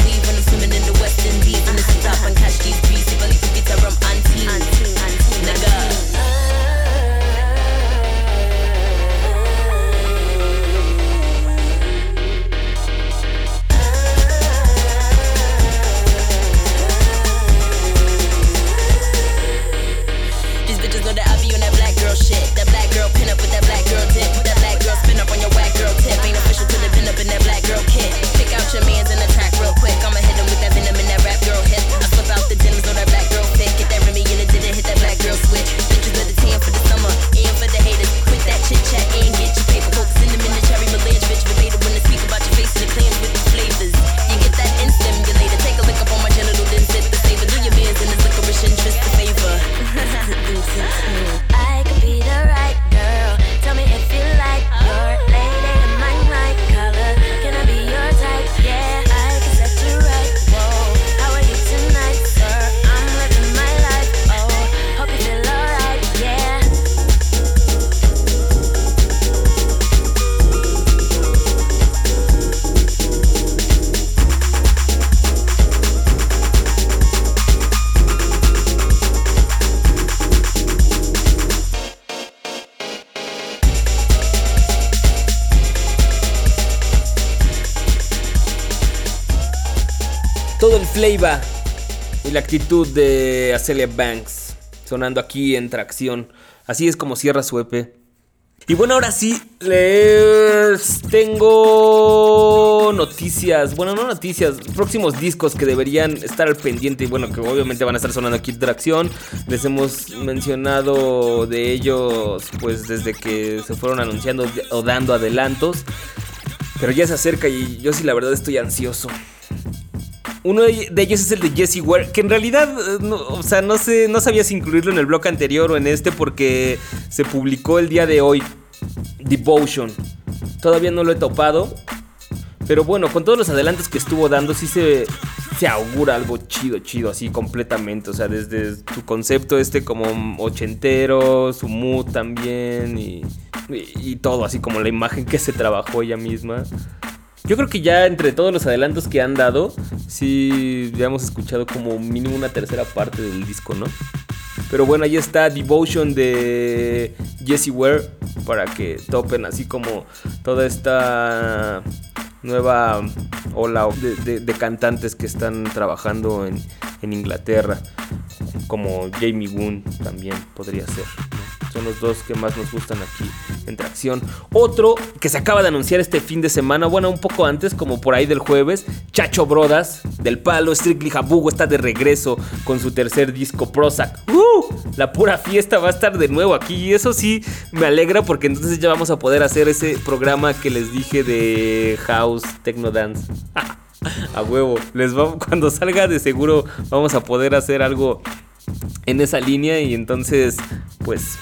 Flavor y la actitud de Acelia Banks sonando aquí en tracción. Así es como cierra su EP. Y bueno, ahora sí, les tengo noticias. Bueno, no noticias, próximos discos que deberían estar al pendiente. Y bueno, que obviamente van a estar sonando aquí tracción. Les hemos mencionado de ellos, pues desde que se fueron anunciando o dando adelantos. Pero ya se acerca y yo sí, la verdad, estoy ansioso. Uno de ellos es el de Jesse Ware, que en realidad, eh, no, o sea, no sé, no sabía si incluirlo en el blog anterior o en este porque se publicó el día de hoy. Devotion. Todavía no lo he topado. Pero bueno, con todos los adelantos que estuvo dando, sí se, se augura algo chido, chido, así completamente. O sea, desde su concepto este como ochentero, su mood también y, y todo, así como la imagen que se trabajó ella misma. Yo creo que ya entre todos los adelantos que han dado, sí ya hemos escuchado como mínimo una tercera parte del disco, ¿no? Pero bueno, ahí está Devotion de Jesse Ware para que topen así como toda esta nueva ola de, cantantes que están trabajando en, en Inglaterra, como Jamie Woon también podría ser. Son los dos que más nos gustan aquí en Tracción. Otro que se acaba de anunciar este fin de semana, bueno, un poco antes, como por ahí del jueves, Chacho Brodas, del palo, Strictly Jabugo está de regreso con su tercer disco Prozac. ¡Uh! La pura fiesta va a estar de nuevo aquí y eso sí me alegra porque entonces ya vamos a poder hacer ese programa que les dije de House Techno Dance. A huevo, les va, cuando salga de seguro vamos a poder hacer algo en esa línea y entonces pues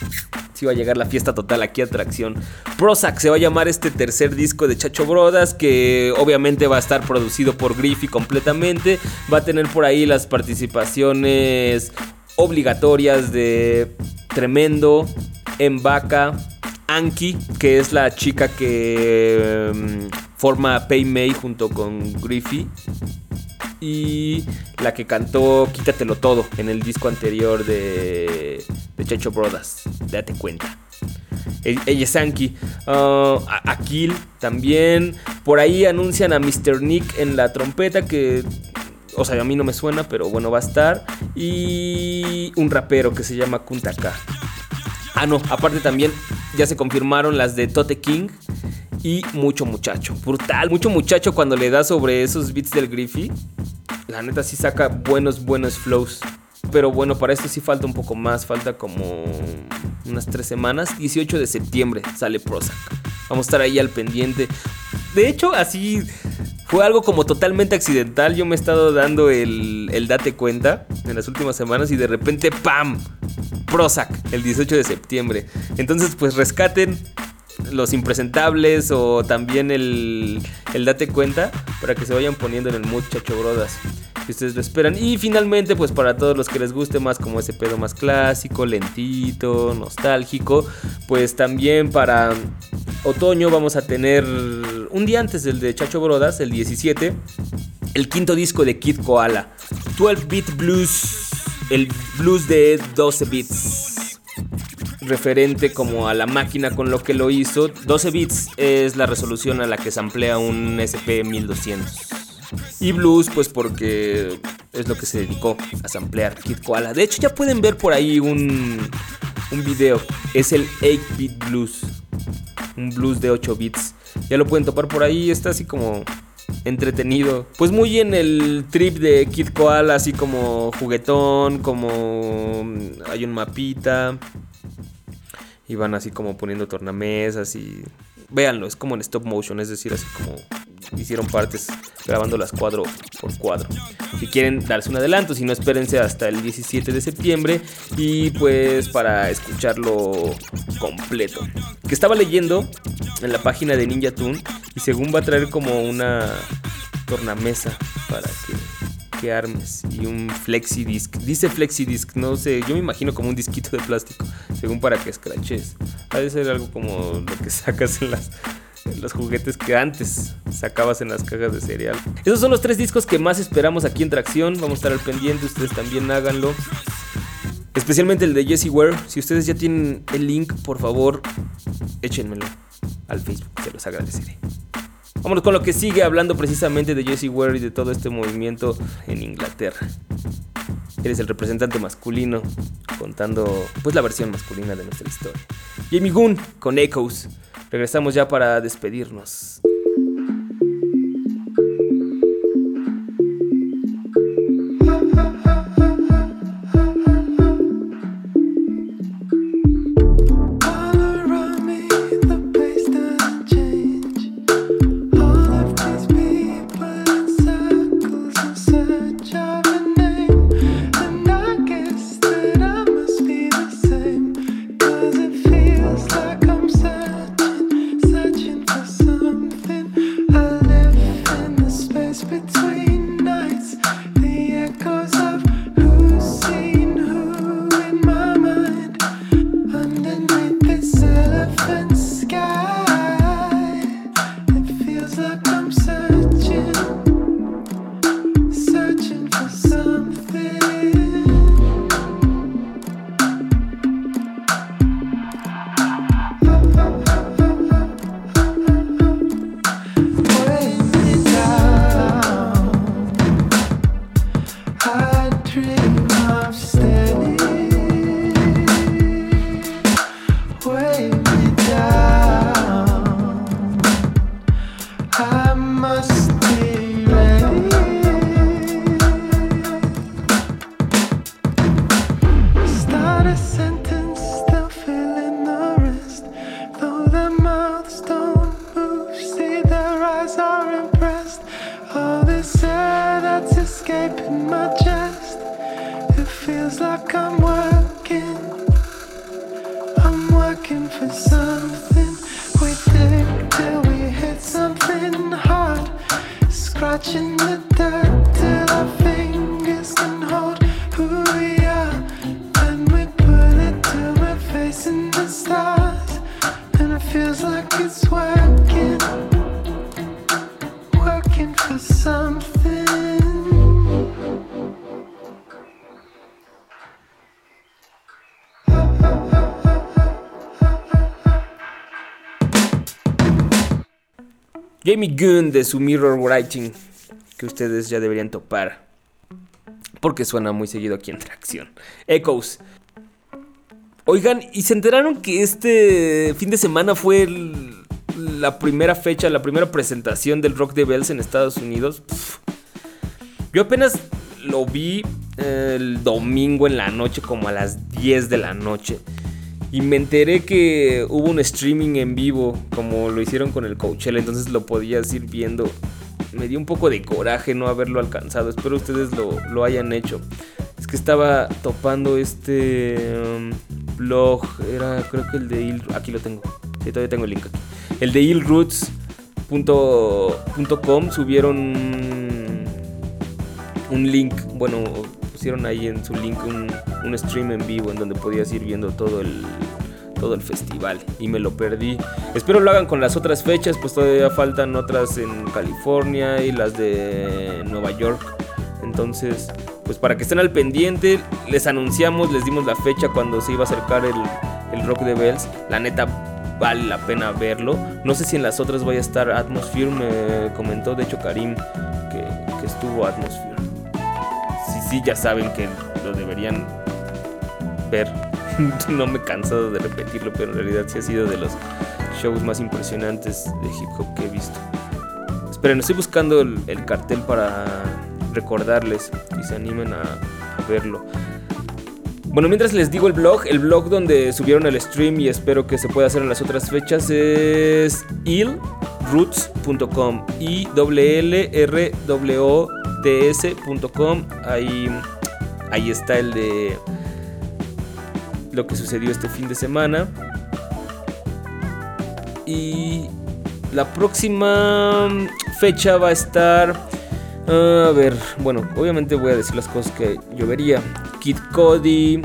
sí va a llegar la fiesta total aquí Atracción. Prozac se va a llamar este tercer disco de Chacho Brodas que obviamente va a estar producido por Griffy completamente. Va a tener por ahí las participaciones obligatorias de Tremendo, Mbaka, Anki, que es la chica que mm, forma Pay May junto con Griffey. Y la que cantó Quítatelo Todo en el disco anterior de, de Checho Brothers. Date cuenta. E- Ella es Anki. Akil también. Por ahí anuncian a Mr. Nick en la trompeta que... O sea, a mí no me suena, pero bueno, va a estar. Y un rapero que se llama Kuntaka. Ah, no, aparte también ya se confirmaron las de Tote King y Mucho Muchacho. Brutal, Mucho Muchacho cuando le da sobre esos beats del Griffey. La neta sí saca buenos, buenos flows. Pero bueno, para esto sí falta un poco más. Falta como unas tres semanas. 18 de septiembre sale Prozac. Vamos a estar ahí al pendiente. De hecho, así fue algo como totalmente accidental. Yo me he estado dando el, el date cuenta en las últimas semanas y de repente ¡pam! Prozac el 18 de septiembre. Entonces, pues rescaten los impresentables o también el, el date cuenta para que se vayan poniendo en el mood chacho brodas si ustedes lo esperan y finalmente pues para todos los que les guste más como ese pedo más clásico lentito nostálgico pues también para otoño vamos a tener un día antes del de chacho brodas el 17 el quinto disco de Kid Koala 12 bit blues el blues de 12 bits referente como a la máquina con lo que lo hizo. 12 bits es la resolución a la que se amplía un SP 1200. Y blues, pues porque es lo que se dedicó a samplear Kid Koala. De hecho, ya pueden ver por ahí un, un video. Es el 8-bit blues. Un blues de 8 bits. Ya lo pueden topar por ahí. Está así como entretenido. Pues muy en el trip de Kid Koala, así como juguetón, como mm, hay un mapita. Y van así como poniendo tornamesas y... Véanlo, es como en stop motion, es decir, así como hicieron partes grabándolas cuadro por cuadro. Si quieren darse un adelanto, si no espérense hasta el 17 de septiembre y pues para escucharlo completo. Que estaba leyendo en la página de Ninja Tune y según va a traer como una tornamesa para que, armes y un flexi disc. Dice flexi disc, no sé, yo me imagino como un disquito de plástico, según para que escraches. Ha de ser algo como lo que sacas en las los juguetes que antes sacabas en las cajas de cereal. Esos son los tres discos que más esperamos aquí en Tracción. Vamos a estar al pendiente, ustedes también háganlo. Especialmente el de Jesse Ware. Si ustedes ya tienen el link, por favor, échenmelo al Facebook, se los agradeceré. Vámonos con lo que sigue hablando precisamente de Jesse Ware y de todo este movimiento en Inglaterra. Eres el representante masculino contando pues la versión masculina de nuestra historia. Jamie Goon con Echoes. Regresamos ya para despedirnos. Jamie Gunn de su Mirror Writing, que ustedes ya deberían topar. Porque suena muy seguido aquí en Tracción. Echoes. Oigan, ¿y se enteraron que este fin de semana fue la primera fecha, la primera presentación del Rock the Bells en Estados Unidos? Yo apenas lo vi el domingo en la noche, como a las 10 de la noche. Y me enteré que hubo un streaming en vivo, como lo hicieron con el Coachella, entonces lo podías ir viendo. Me dio un poco de coraje no haberlo alcanzado, espero ustedes lo, lo hayan hecho. Es que estaba topando este um, blog, era creo que el de Il... Aquí lo tengo, sí, todavía tengo el link aquí. El de illroots.com subieron un link, bueno, pusieron ahí en su link un, un stream en vivo en donde podías ir viendo todo el todo el festival y me lo perdí. Espero lo hagan con las otras fechas, pues todavía faltan otras en California y las de Nueva York. Entonces, pues para que estén al pendiente, les anunciamos, les dimos la fecha cuando se iba a acercar el, el Rock de Bells. La neta vale la pena verlo. No sé si en las otras vaya a estar Atmosphere, me comentó de hecho Karim que, estuvo Atmosphere. Sí, sí, ya saben que lo deberían ver. no me he cansado de repetirlo, pero en realidad sí ha sido de los shows más impresionantes de hip hop que he visto. Esperen, estoy buscando el, el cartel para recordarles y se animen a, verlo. Bueno, mientras les digo el blog, el blog donde subieron el stream y espero que se pueda hacer en las otras fechas es illroots.com i l r w t s.com ahí ahí está el de lo que sucedió este fin de semana. Y la próxima fecha va a estar a ver, bueno, obviamente voy a decir las cosas que yo vería. Kid Cody,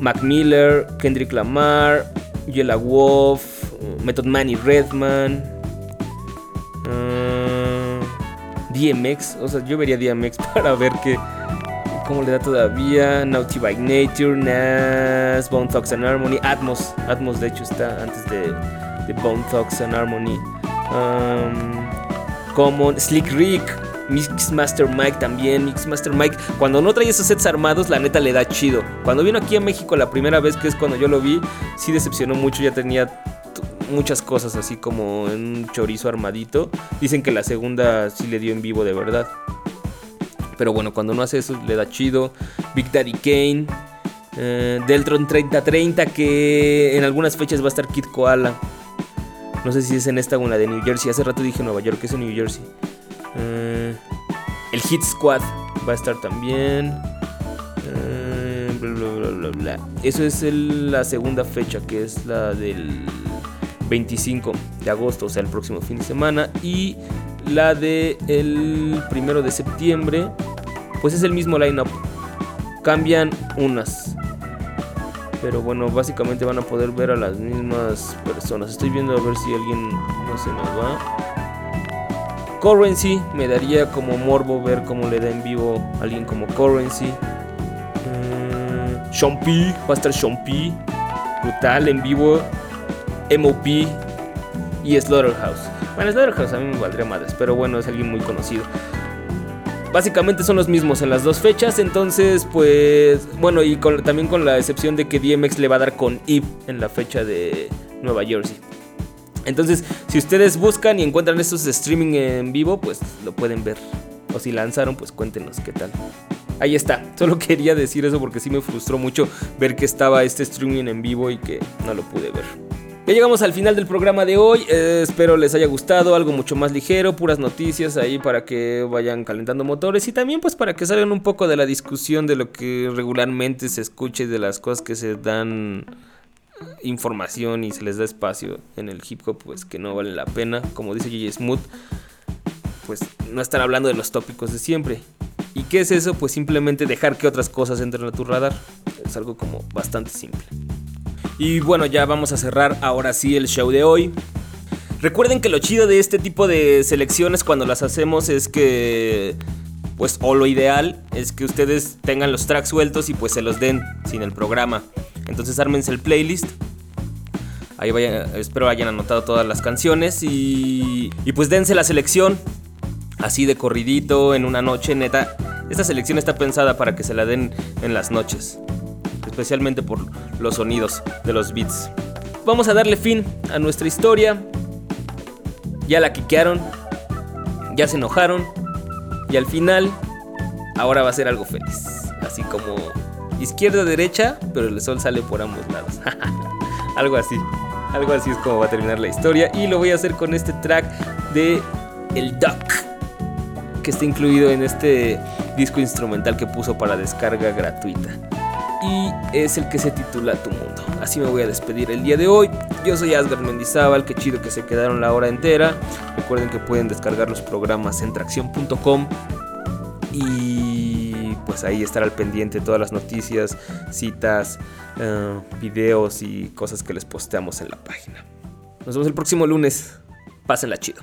Mac Miller, Kendrick Lamar, Yella Wolf, Method Man y Redman. ah, DMX, o sea, yo vería DMX para ver qué cómo le da todavía. Naughty by Nature, Nas, Bone Thugs and Harmony, Atmos, Atmos de hecho está antes de, de Bone Thugs and Harmony. Um, Common, Slick Rick, Mixmaster Mike también. Mixmaster Mike, cuando no trae esos sets armados, la neta le da chido. Cuando vino aquí a México la primera vez, que es cuando yo lo vi, sí decepcionó mucho. Ya tenía muchas cosas así como en un chorizo armadito. Dicen que la segunda sí le dio en vivo de verdad. Pero bueno, cuando no hace eso le da chido. Big Daddy Kane. eh, Deltron 3030 que en algunas fechas va a estar Kid Koala. No sé si es en esta o en la de New Jersey. Hace rato dije Nueva York, es en New Jersey. Eh, el Hit Squad va a estar también. Eh, bla, bla, bla, bla. Eso es la segunda fecha, que es la del 25 de agosto, o sea, el próximo fin de semana. Y la de el primero de septiembre, pues es el mismo lineup. Cambian unas. Pero bueno, básicamente van a poder ver a las mismas personas. Estoy viendo a ver si alguien no se nos va. Currency, me daría como morbo ver cómo le da en vivo a alguien como Currency. Mm, Sean P, va a estar Sean P. Brutal en vivo. MOP y Slaughterhouse. Bueno, Slaughterhouse a mí me valdría madres, pero bueno, es alguien muy conocido. Básicamente son los mismos en las dos fechas, entonces pues bueno, y también con la excepción de que DMX le va a dar con Eve en la fecha de Nueva Jersey. Entonces, si ustedes buscan y encuentran estos streaming en vivo, pues lo pueden ver. O si lanzaron, pues cuéntenos qué tal. Ahí está, solo quería decir eso porque sí me frustró mucho ver que estaba este streaming en vivo y que no lo pude ver. Ya llegamos al final del programa de hoy, eh, espero les haya gustado, algo mucho más ligero, puras noticias ahí para que vayan calentando motores y también pues para que salgan un poco de la discusión de lo que regularmente se escuche de las cosas que se dan información y se les da espacio en el hip hop pues que no vale la pena, como dice J.J. Smooth, pues no estar hablando de los tópicos de siempre. ¿Y qué es eso? Pues simplemente dejar que otras cosas entren a tu radar. Es algo como bastante simple. Y bueno, ya vamos a cerrar ahora sí el show de hoy. Recuerden que lo chido de este tipo de selecciones cuando las hacemos es que, pues, o lo ideal es que ustedes tengan los tracks sueltos y pues se los den sin el programa. Entonces ármense el playlist. Ahí vayan, espero hayan anotado todas las canciones y, y pues dense la selección. Así de corridito, en una noche, neta. Esta selección está pensada para que se la den en las noches. Especialmente por los sonidos de los beats. Vamos a darle fin a nuestra historia. Ya la quiquearon. Ya se enojaron. Y al final, ahora va a ser algo feliz. Así como izquierda-derecha, pero el sol sale por ambos lados. algo así. Algo así es como va a terminar la historia. Y lo voy a hacer con este track de El Duck. Que está incluido en este disco instrumental que puso para descarga gratuita. Y es el que se titula Tu Mundo. Así me voy a despedir el día de hoy. Yo soy Asgard Mendizábal. Qué chido que se quedaron la hora entera. Recuerden que pueden descargar los programas en tracción.com. Y pues ahí estar al pendiente todas las noticias, citas, eh, videos y cosas que les posteamos en la página. Nos vemos el próximo lunes. Pásenla chido.